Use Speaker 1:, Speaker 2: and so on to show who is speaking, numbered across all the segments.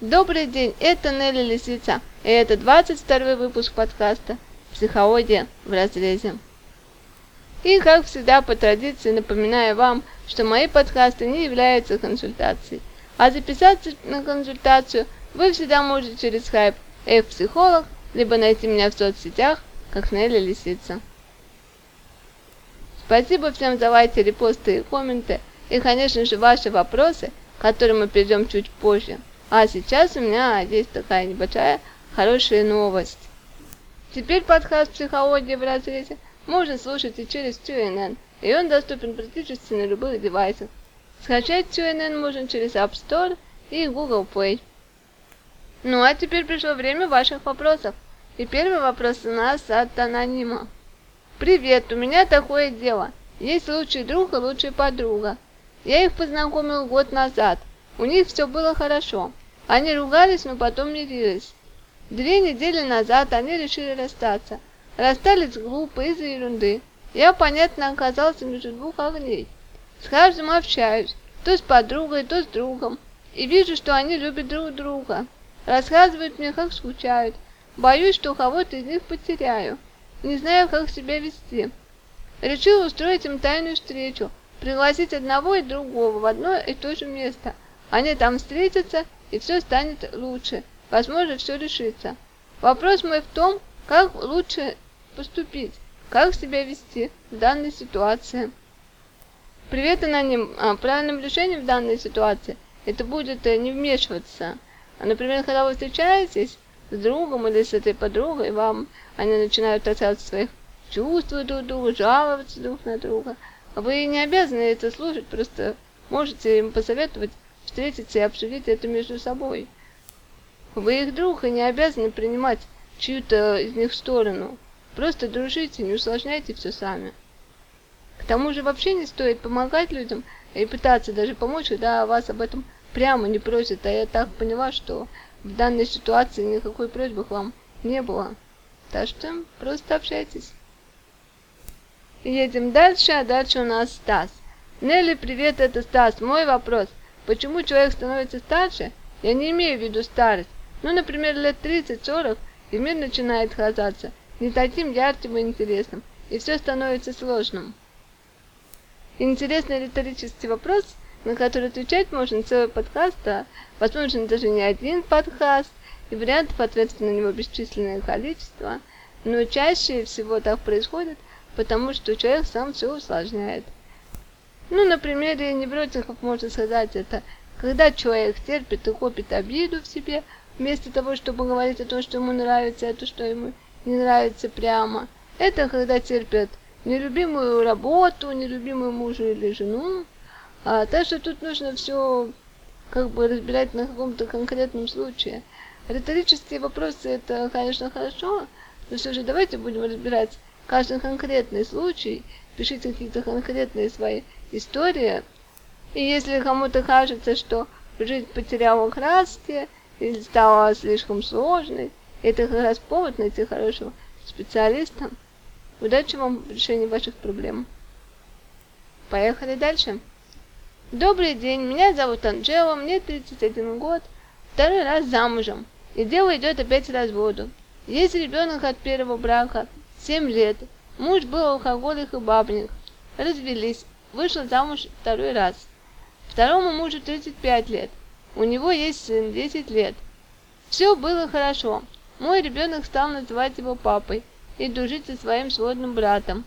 Speaker 1: Добрый день, это Нелли Лисица, и это 22 выпуск подкаста «Психология в разрезе». И, как всегда, по традиции напоминаю вам, что мои подкасты не являются консультацией, а записаться на консультацию вы всегда можете через Skype F-психолог, либо найти меня в соцсетях, как Нелли Лисица. Спасибо всем за лайки, репосты и комменты, и, конечно же, ваши вопросы, к которым мы перейдем чуть позже. А сейчас у меня есть такая небольшая хорошая новость. Теперь подкаст «Психология в разрезе» можно слушать и через TuneIn, и он доступен практически на любых девайсах. Скачать TuneIn можно через App Store и Google Play. Ну а теперь пришло время ваших вопросов. И первый вопрос у нас от анонима. Привет, у меня такое дело. Есть лучший друг и лучшая подруга. Я их познакомил год назад. У них все было хорошо. Они ругались, но потом мирились. Две недели назад они решили расстаться. Расстались глупо из-за ерунды. Я, понятно, оказался между двух огней. С каждым общаюсь, то с подругой, то с другом. И вижу, что они любят друг друга. Рассказывают мне, как скучают. Боюсь, что кого-то из них потеряю. Не знаю, как себя вести. Решил устроить им тайную встречу, пригласить одного и другого в одно и то же место. Они там встретятся, и все станет лучше. Возможно, все решится. Вопрос мой в том, как лучше поступить, как себя вести в данной ситуации. Привет, аноним. А, правильным решением в данной ситуации это будет э, не вмешиваться. Например, когда вы встречаетесь с другом или с этой подругой, вам они начинают рассказывать своих чувств друг друга, жаловаться друг на друга. Вы не обязаны это слушать, просто можете им посоветовать встретиться и обсудить это между собой. Вы их друг и не обязаны принимать чью-то из них сторону. Просто дружите, не усложняйте все сами. К тому же вообще не стоит помогать людям и пытаться даже помочь, когда вас об этом прямо не просят. А я так поняла, что в данной ситуации никакой просьбы к вам не было. Так что просто общайтесь. Едем дальше, а дальше у нас Стас. Нелли, привет, это Стас. Мой вопрос. Почему человек становится старше? Я не имею в виду старость. Ну, например, лет 30-40, и мир начинает казаться не таким ярким и интересным, и все становится сложным. Интересный риторический вопрос, на который отвечать можно целый подкаст, а возможно даже не один подкаст, и вариантов ответов на него бесчисленное количество, но чаще всего так происходит, потому что человек сам все усложняет. Ну, на примере невротиков можно сказать это, когда человек терпит и копит обиду в себе, вместо того, чтобы говорить о том, что ему нравится, а то, что ему не нравится прямо. Это когда терпят нелюбимую работу, нелюбимую мужа или жену. А, так что тут нужно все как бы разбирать на каком-то конкретном случае. Риторические вопросы это, конечно, хорошо, но все же давайте будем разбирать каждый конкретный случай, пишите какие-то конкретные свои истории. И если кому-то кажется, что жизнь потеряла краски или стала слишком сложной, это как раз повод найти хорошего специалиста. Удачи вам в решении ваших проблем. Поехали дальше. Добрый день, меня зовут Анжела, мне 31 год, второй раз замужем, и дело идет опять разводу. Есть ребенок от первого брака, 7 лет. Муж был алкоголик и бабник. Развелись, вышла замуж второй раз. Второму мужу 35 лет. У него есть сын 10 лет. Все было хорошо. Мой ребенок стал называть его папой и дружить со своим сводным братом.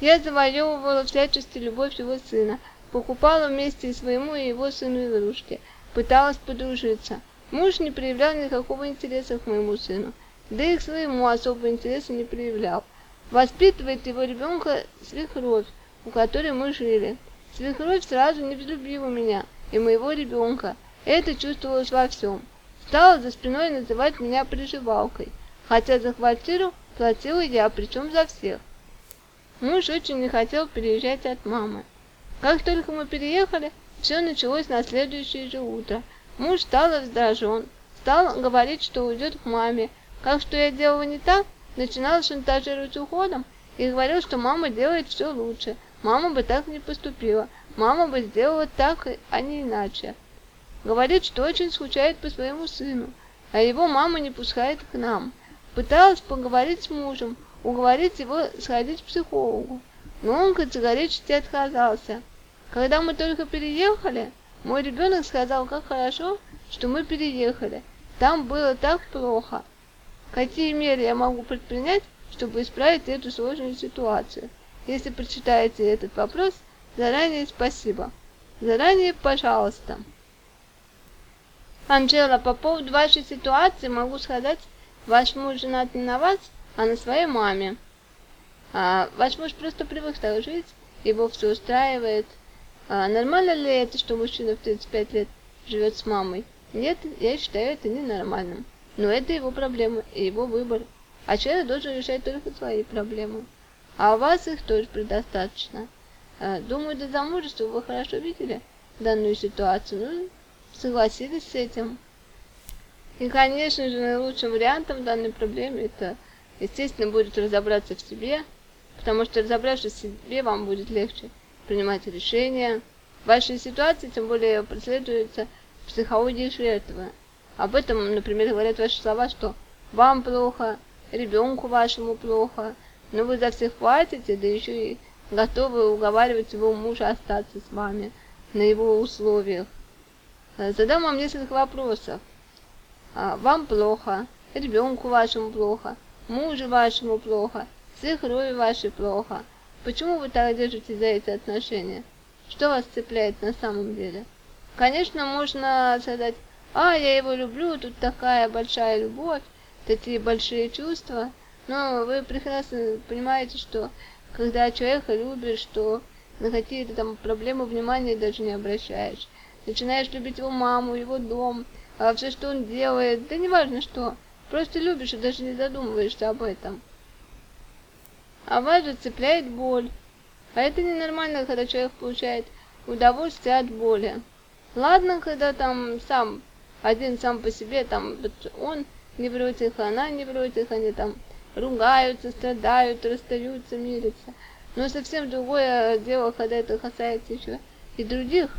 Speaker 1: Я завоевывала всячески любовь его сына, покупала вместе и своему и его сыну игрушки, пыталась подружиться. Муж не проявлял никакого интереса к моему сыну, да и к своему особого интереса не проявлял. Воспитывает его ребенка свекровь, у которой мы жили. Свекровь сразу не взлюбила меня и моего ребенка. Это чувствовалось во всем. Стала за спиной называть меня приживалкой, хотя за квартиру платила я, причем за всех. Муж очень не хотел переезжать от мамы. Как только мы переехали, все началось на следующее же утро. Муж стал раздражен, стал говорить, что уйдет к маме. Как что я делала не так, начинал шантажировать уходом и говорил, что мама делает все лучше. Мама бы так не поступила. Мама бы сделала так, а не иначе. Говорит, что очень скучает по своему сыну, а его мама не пускает к нам. Пыталась поговорить с мужем, уговорить его сходить к психологу, но он категорически отказался. Когда мы только переехали, мой ребенок сказал, как хорошо, что мы переехали. Там было так плохо. Какие меры я могу предпринять, чтобы исправить эту сложную ситуацию? Если прочитаете этот вопрос, заранее спасибо. Заранее пожалуйста. Анжела, по поводу вашей ситуации могу сказать, ваш муж женат не на вас, а на своей маме. А, ваш муж просто привык так жить, его все устраивает. А, нормально ли это, что мужчина в 35 лет живет с мамой? Нет, я считаю это ненормальным. Но это его проблема и его выбор. А человек должен решать только свои проблемы. А у вас их тоже предостаточно. А, думаю, до замужества вы хорошо видели данную ситуацию. Ну, согласились с этим. И, конечно же, наилучшим вариантом данной проблемы это, естественно, будет разобраться в себе, потому что разобравшись в себе, вам будет легче принимать решения. В вашей ситуации, тем более, преследуется психология жертвы. Об этом, например, говорят ваши слова, что вам плохо, ребенку вашему плохо, но вы за всех платите, да еще и готовы уговаривать его мужа остаться с вами на его условиях. Э, задам вам несколько вопросов. А, вам плохо, ребенку вашему плохо, мужу вашему плохо, свекрови вашей плохо. Почему вы так держитесь за эти отношения? Что вас цепляет на самом деле? Конечно, можно сказать, а, я его люблю, тут такая большая любовь, такие большие чувства. Но вы прекрасно понимаете, что когда человека любишь, что на какие-то там проблемы внимания даже не обращаешь начинаешь любить его маму, его дом, а все, что он делает, да неважно что, просто любишь и даже не задумываешься об этом. А вас же цепляет боль. А это ненормально, когда человек получает удовольствие от боли. Ладно, когда там сам, один сам по себе, там он не против, она не против, они там ругаются, страдают, расстаются, мирятся. Но совсем другое дело, когда это касается еще и других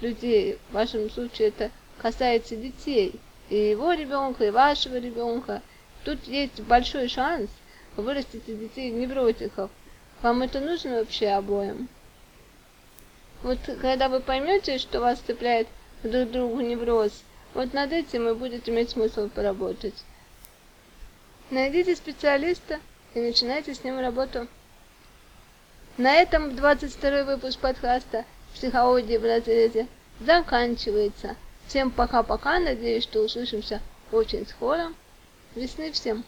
Speaker 1: людей, в вашем случае это касается детей, и его ребенка, и вашего ребенка, тут есть большой шанс вырастить детей невротиков. Вам это нужно вообще обоим? Вот когда вы поймете, что вас цепляет друг другу невроз, вот над этим и будет иметь смысл поработать. Найдите специалиста и начинайте с ним работу. На этом 22 выпуск подкаста психологии в разрезе заканчивается. Всем пока-пока, надеюсь, что услышимся очень скоро. Весны всем!